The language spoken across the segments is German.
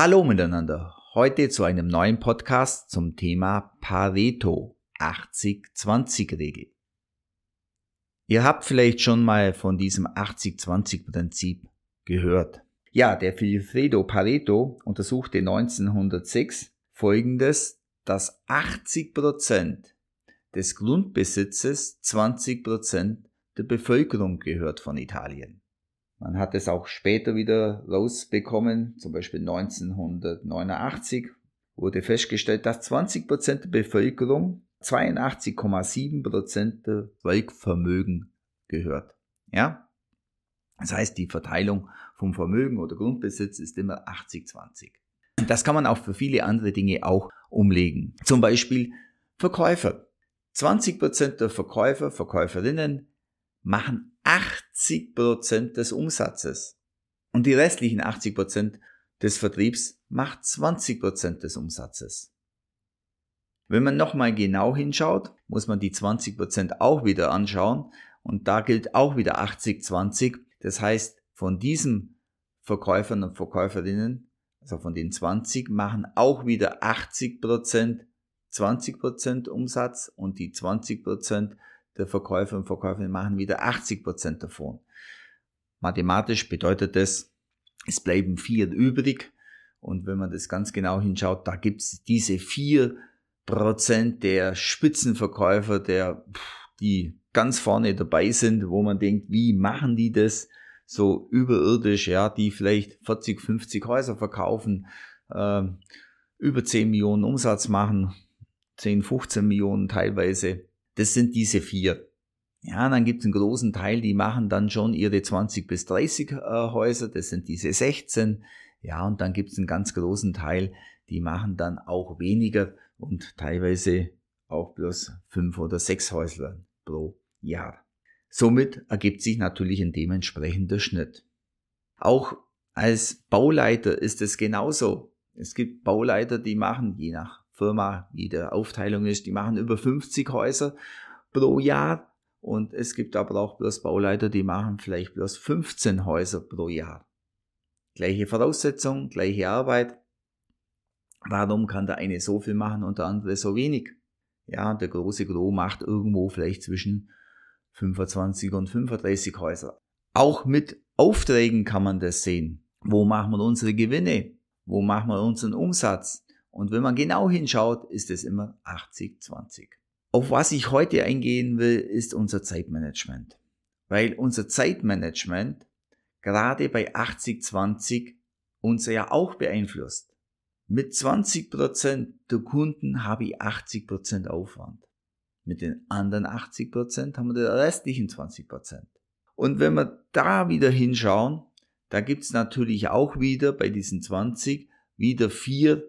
Hallo miteinander. Heute zu einem neuen Podcast zum Thema Pareto 80-20-Regel. Ihr habt vielleicht schon mal von diesem 80-20-Prinzip gehört. Ja, der Vilfredo Pareto untersuchte 1906 folgendes, dass 80% des Grundbesitzes 20% der Bevölkerung gehört von Italien. Man hat es auch später wieder rausbekommen, zum Beispiel 1989 wurde festgestellt, dass 20 Prozent der Bevölkerung 82,7 Prozent der Weltvermögen gehört. Ja? Das heißt, die Verteilung vom Vermögen oder Grundbesitz ist immer 80-20. Das kann man auch für viele andere Dinge auch umlegen. Zum Beispiel Verkäufer. 20 Prozent der Verkäufer, Verkäuferinnen machen 80 des Umsatzes. Und die restlichen 80% des Vertriebs macht 20% des Umsatzes. Wenn man nochmal genau hinschaut, muss man die 20% auch wieder anschauen. Und da gilt auch wieder 80-20. Das heißt, von diesen Verkäufern und Verkäuferinnen, also von den 20, machen auch wieder 80 20 Umsatz und die 20 der Verkäufer und Verkäuferinnen machen wieder 80 Prozent davon. Mathematisch bedeutet das, es bleiben vier übrig. Und wenn man das ganz genau hinschaut, da gibt es diese vier Prozent der Spitzenverkäufer, der, die ganz vorne dabei sind, wo man denkt, wie machen die das so überirdisch, ja, die vielleicht 40, 50 Häuser verkaufen, äh, über 10 Millionen Umsatz machen, 10, 15 Millionen teilweise. Das sind diese vier. Ja, dann gibt es einen großen Teil, die machen dann schon ihre 20 bis 30 äh, Häuser, das sind diese 16. Ja, und dann gibt es einen ganz großen Teil, die machen dann auch weniger und teilweise auch bloß fünf oder sechs Häusler pro Jahr. Somit ergibt sich natürlich ein dementsprechender Schnitt. Auch als Bauleiter ist es genauso. Es gibt Bauleiter, die machen je nach Firma, wie der Aufteilung ist, die machen über 50 Häuser pro Jahr und es gibt aber auch bloß Bauleiter, die machen vielleicht bloß 15 Häuser pro Jahr. Gleiche Voraussetzung, gleiche Arbeit. Warum kann der eine so viel machen und der andere so wenig? Ja, der große Gro macht irgendwo vielleicht zwischen 25 und 35 Häuser. Auch mit Aufträgen kann man das sehen. Wo machen wir unsere Gewinne? Wo machen wir unseren Umsatz? Und wenn man genau hinschaut, ist es immer 80-20. Auf was ich heute eingehen will, ist unser Zeitmanagement. Weil unser Zeitmanagement gerade bei 80-20 uns ja auch beeinflusst. Mit 20% der Kunden habe ich 80% Aufwand. Mit den anderen 80% haben wir die restlichen 20%. Und wenn wir da wieder hinschauen, da gibt's natürlich auch wieder bei diesen 20 wieder vier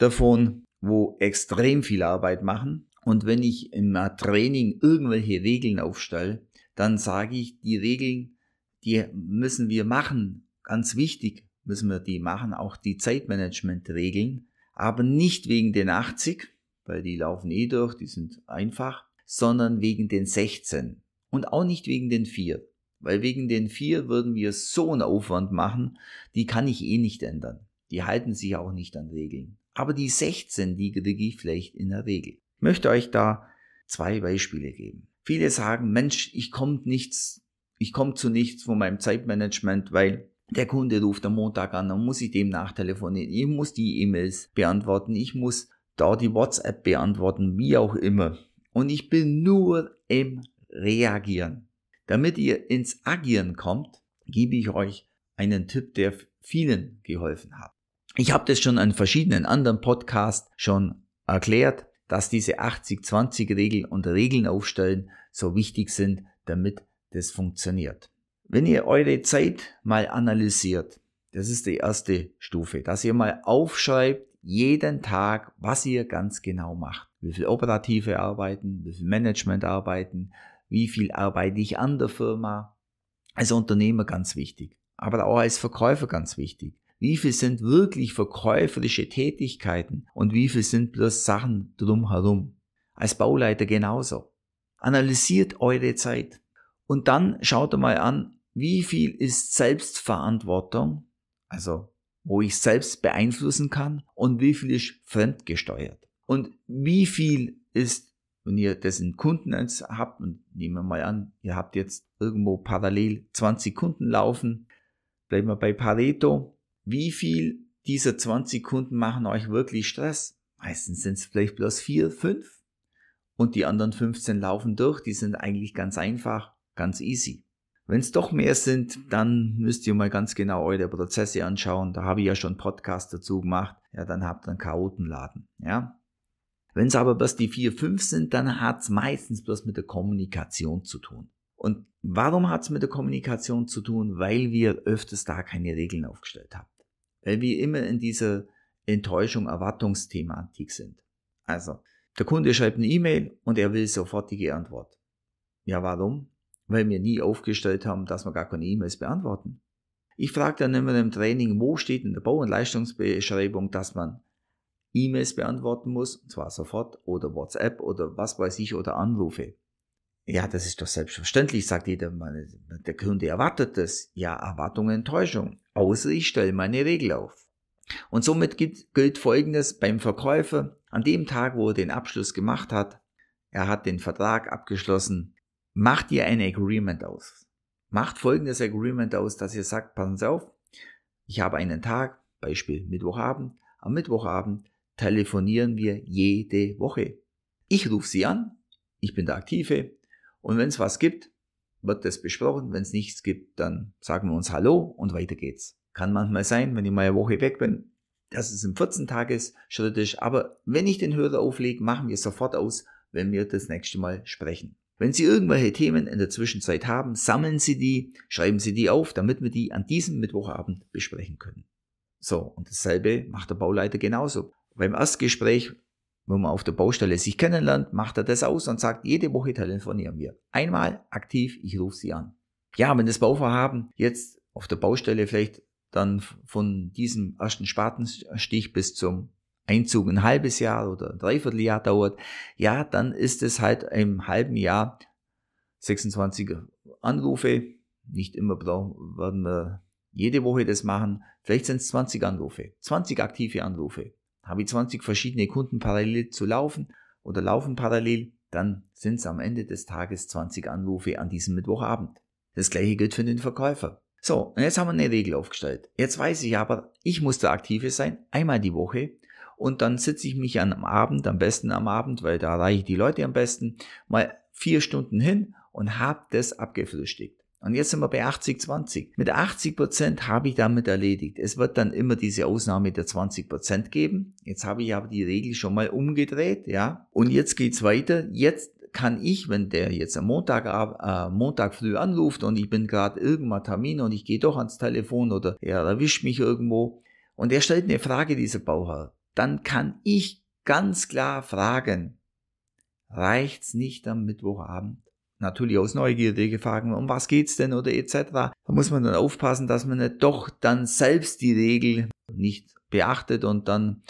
davon, wo extrem viel Arbeit machen. Und wenn ich im Training irgendwelche Regeln aufstelle, dann sage ich, die Regeln, die müssen wir machen. Ganz wichtig müssen wir die machen, auch die Zeitmanagement-Regeln. Aber nicht wegen den 80, weil die laufen eh durch, die sind einfach, sondern wegen den 16. Und auch nicht wegen den 4. Weil wegen den 4 würden wir so einen Aufwand machen, die kann ich eh nicht ändern. Die halten sich auch nicht an Regeln. Aber die 16, die kriege ich vielleicht in der Regel. Ich möchte euch da zwei Beispiele geben. Viele sagen, Mensch, ich komme nichts, ich komme zu nichts von meinem Zeitmanagement, weil der Kunde ruft am Montag an, dann muss ich dem nachtelefonieren, ich muss die E-Mails beantworten, ich muss da die WhatsApp beantworten, wie auch immer. Und ich bin nur im Reagieren. Damit ihr ins Agieren kommt, gebe ich euch einen Tipp, der vielen geholfen hat. Ich habe das schon an verschiedenen anderen Podcasts schon erklärt, dass diese 80-20-Regel und Regeln aufstellen so wichtig sind, damit das funktioniert. Wenn ihr eure Zeit mal analysiert, das ist die erste Stufe, dass ihr mal aufschreibt, jeden Tag, was ihr ganz genau macht. Wie viel operative Arbeiten, wie viel Management arbeiten, wie viel arbeite ich an der Firma. Als Unternehmer ganz wichtig, aber auch als Verkäufer ganz wichtig. Wie viel sind wirklich verkäuferische Tätigkeiten und wie viel sind bloß Sachen drumherum? Als Bauleiter genauso. Analysiert eure Zeit und dann schaut mal an, wie viel ist Selbstverantwortung, also wo ich selbst beeinflussen kann und wie viel ist fremdgesteuert. Und wie viel ist, wenn ihr das in Kunden habt, und nehmen wir mal an, ihr habt jetzt irgendwo parallel 20 Kunden laufen, bleiben wir bei Pareto, wie viel dieser 20 Kunden machen euch wirklich Stress? Meistens sind es vielleicht bloß vier, fünf. Und die anderen 15 laufen durch, die sind eigentlich ganz einfach, ganz easy. Wenn es doch mehr sind, dann müsst ihr mal ganz genau eure Prozesse anschauen. Da habe ich ja schon Podcast dazu gemacht. Ja, dann habt ihr einen Chaotenladen. Ja. Wenn es aber bloß die vier, fünf sind, dann hat es meistens bloß mit der Kommunikation zu tun. Und warum hat es mit der Kommunikation zu tun? Weil wir öfters da keine Regeln aufgestellt haben. Weil wir immer in dieser Enttäuschung, Erwartungsthematik sind. Also, der Kunde schreibt eine E-Mail und er will sofortige Antwort. Ja, warum? Weil wir nie aufgestellt haben, dass wir gar keine E-Mails beantworten. Ich frage dann immer im Training, wo steht in der Bau- und Leistungsbeschreibung, dass man E-Mails beantworten muss, und zwar sofort, oder WhatsApp oder was weiß ich, oder Anrufe. Ja, das ist doch selbstverständlich, sagt jeder. Der Kunde erwartet das. Ja, Erwartung, Enttäuschung. Außer ich stelle meine Regel auf. Und somit gilt Folgendes beim Verkäufer. An dem Tag, wo er den Abschluss gemacht hat, er hat den Vertrag abgeschlossen, macht ihr ein Agreement aus. Macht folgendes Agreement aus, dass ihr sagt, passen Sie auf, ich habe einen Tag, Beispiel Mittwochabend, am Mittwochabend telefonieren wir jede Woche. Ich rufe Sie an, ich bin der Aktive, und wenn es was gibt, wird das besprochen. Wenn es nichts gibt, dann sagen wir uns Hallo und weiter geht's. Kann manchmal sein, wenn ich mal eine Woche weg bin, dass es im 14-Tages-Schritt ist. Aber wenn ich den Hörer auflege, machen wir es sofort aus, wenn wir das nächste Mal sprechen. Wenn Sie irgendwelche Themen in der Zwischenzeit haben, sammeln Sie die, schreiben Sie die auf, damit wir die an diesem Mittwochabend besprechen können. So, und dasselbe macht der Bauleiter genauso. Beim Erstgespräch wenn man auf der Baustelle sich kennenlernt, macht er das aus und sagt, jede Woche telefonieren wir. Einmal aktiv, ich rufe sie an. Ja, wenn das Bauvorhaben jetzt auf der Baustelle vielleicht dann von diesem ersten Spatenstich bis zum Einzug ein halbes Jahr oder ein Dreivierteljahr dauert, ja, dann ist es halt im halben Jahr 26 Anrufe. Nicht immer werden wir jede Woche das machen. Vielleicht sind es 20 Anrufe, 20 aktive Anrufe habe ich 20 verschiedene Kunden parallel zu laufen oder laufen parallel, dann sind es am Ende des Tages 20 Anrufe an diesem Mittwochabend. Das gleiche gilt für den Verkäufer. So, und jetzt haben wir eine Regel aufgestellt. Jetzt weiß ich aber, ich muss der Aktive sein, einmal die Woche. Und dann sitze ich mich am Abend, am besten am Abend, weil da erreiche ich die Leute am besten, mal vier Stunden hin und habe das abgefrühstückt. Und jetzt sind wir bei 80-20. Mit 80 Prozent habe ich damit erledigt. Es wird dann immer diese Ausnahme der 20 Prozent geben. Jetzt habe ich aber die Regel schon mal umgedreht, ja. Und jetzt geht's weiter. Jetzt kann ich, wenn der jetzt am Montag, äh, Montag früh anruft und ich bin gerade irgendwann Termin und ich gehe doch ans Telefon oder er erwischt mich irgendwo und er stellt eine Frage, dieser Bauherr, dann kann ich ganz klar fragen, reicht's nicht am Mittwochabend? Natürlich aus Neugierde fragen, um was geht's denn oder etc. Da muss man dann aufpassen, dass man nicht doch dann selbst die Regel nicht beachtet und dann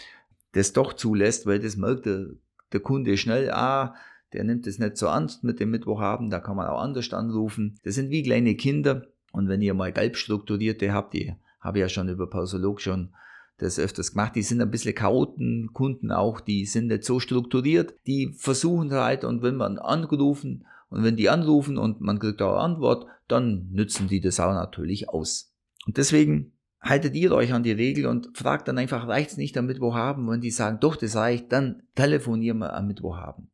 das doch zulässt, weil das merkt der, der Kunde schnell, ah, der nimmt es nicht so ernst mit dem Mittwochabend, da kann man auch anders anrufen. Das sind wie kleine Kinder und wenn ihr mal gelb strukturierte habt, die habe ich ja schon über Pausolog schon das öfters gemacht, die sind ein bisschen Chaoten, Kunden auch, die sind nicht so strukturiert, die versuchen halt und wenn man angerufen und wenn die anrufen und man kriegt auch Antwort, dann nützen die das auch natürlich aus. Und deswegen haltet ihr euch an die Regel und fragt dann einfach, reicht's nicht am Mittwochabend? Wenn die sagen, doch, das reicht, dann telefonieren wir am Mittwochabend.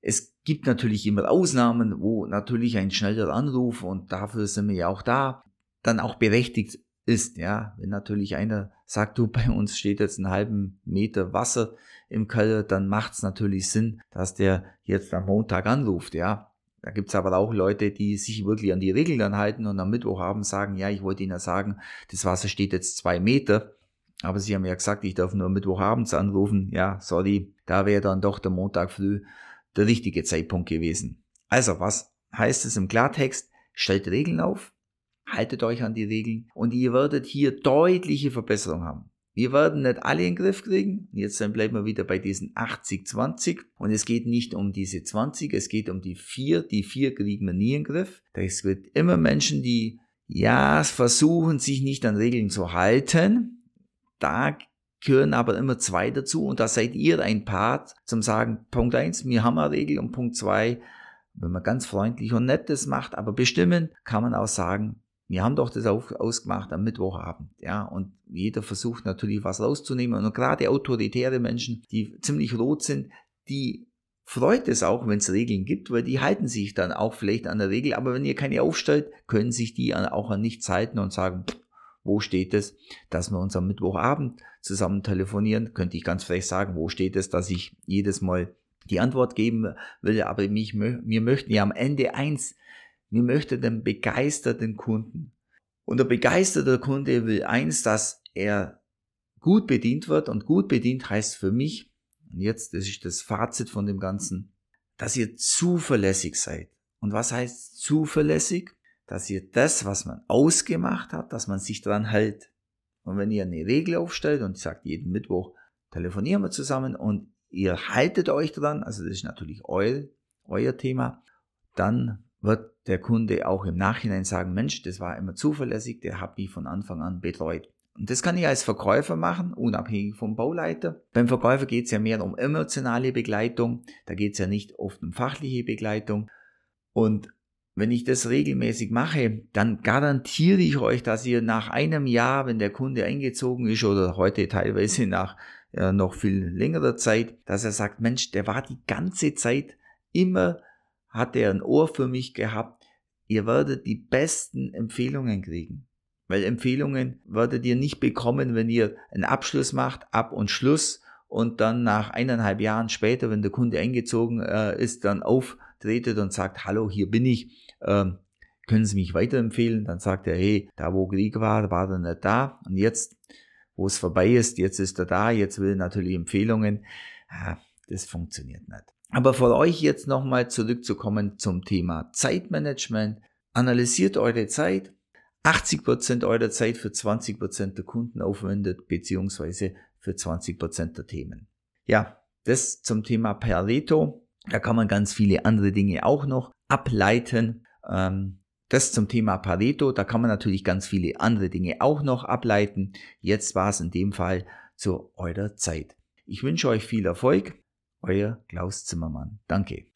Es gibt natürlich immer Ausnahmen, wo natürlich ein schneller Anruf und dafür sind wir ja auch da, dann auch berechtigt ist, ja. Wenn natürlich einer sagt, du, bei uns steht jetzt einen halben Meter Wasser im Keller, dann macht's natürlich Sinn, dass der jetzt am Montag anruft, ja. Da gibt's aber auch Leute, die sich wirklich an die Regeln dann halten und am Mittwochabend sagen, ja, ich wollte Ihnen ja sagen, das Wasser steht jetzt zwei Meter. Aber Sie haben ja gesagt, ich darf nur Mittwochabends anrufen. Ja, sorry, da wäre dann doch der Montag früh der richtige Zeitpunkt gewesen. Also, was heißt es im Klartext? Stellt Regeln auf, haltet euch an die Regeln und ihr werdet hier deutliche Verbesserungen haben. Wir werden nicht alle in den Griff kriegen. Jetzt dann bleiben wir wieder bei diesen 80-20. Und es geht nicht um diese 20, es geht um die 4. Die 4 kriegen wir nie in den Griff. Es wird immer Menschen, die ja versuchen, sich nicht an Regeln zu halten. da gehören aber immer zwei dazu und da seid ihr ein Part zum sagen, Punkt eins, wir haben eine Regel und Punkt zwei, wenn man ganz freundlich und nett das macht, aber bestimmen kann man auch sagen, wir haben doch das auf, ausgemacht am Mittwochabend, ja, und jeder versucht natürlich was rauszunehmen. Und gerade autoritäre Menschen, die ziemlich rot sind, die freut es auch, wenn es Regeln gibt, weil die halten sich dann auch vielleicht an der Regel, aber wenn ihr keine aufstellt, können sich die auch an nichts halten und sagen, wo steht es, dass wir uns am Mittwochabend zusammen telefonieren? Könnte ich ganz frech sagen, wo steht es, dass ich jedes Mal die Antwort geben will, aber mich, wir möchten ja am Ende eins, wir möchten den begeisterten Kunden. Und der begeisterte Kunde will eins, dass er gut bedient wird und gut bedient heißt für mich, und jetzt, das ist das Fazit von dem Ganzen, dass ihr zuverlässig seid. Und was heißt zuverlässig? dass ihr das, was man ausgemacht hat, dass man sich dran hält. Und wenn ihr eine Regel aufstellt und sagt, jeden Mittwoch telefonieren wir zusammen und ihr haltet euch dran, also das ist natürlich euer, euer Thema, dann wird der Kunde auch im Nachhinein sagen, Mensch, das war immer zuverlässig, der hat mich von Anfang an betreut. Und das kann ich als Verkäufer machen, unabhängig vom Bauleiter. Beim Verkäufer geht es ja mehr um emotionale Begleitung, da geht es ja nicht oft um fachliche Begleitung. Und wenn ich das regelmäßig mache, dann garantiere ich euch, dass ihr nach einem Jahr, wenn der Kunde eingezogen ist oder heute teilweise nach ja, noch viel längerer Zeit, dass er sagt, Mensch, der war die ganze Zeit immer, hat er ein Ohr für mich gehabt. Ihr werdet die besten Empfehlungen kriegen. Weil Empfehlungen werdet ihr nicht bekommen, wenn ihr einen Abschluss macht, Ab- und Schluss und dann nach eineinhalb Jahren später, wenn der Kunde eingezogen äh, ist, dann auftretet und sagt, hallo, hier bin ich ähm, können Sie mich weiterempfehlen? Dann sagt er, hey, da wo Krieg war, war er nicht da. Und jetzt, wo es vorbei ist, jetzt ist er da, jetzt will er natürlich Empfehlungen. Ja, das funktioniert nicht. Aber für euch jetzt nochmal zurückzukommen zum Thema Zeitmanagement. Analysiert eure Zeit. 80% eurer Zeit für 20% der Kunden aufwendet, beziehungsweise für 20% der Themen. Ja, das zum Thema Pareto. Da kann man ganz viele andere Dinge auch noch ableiten. Ähm, das zum Thema Pareto, da kann man natürlich ganz viele andere Dinge auch noch ableiten. Jetzt war es in dem Fall zu eurer Zeit. Ich wünsche euch viel Erfolg. Euer Klaus Zimmermann. Danke.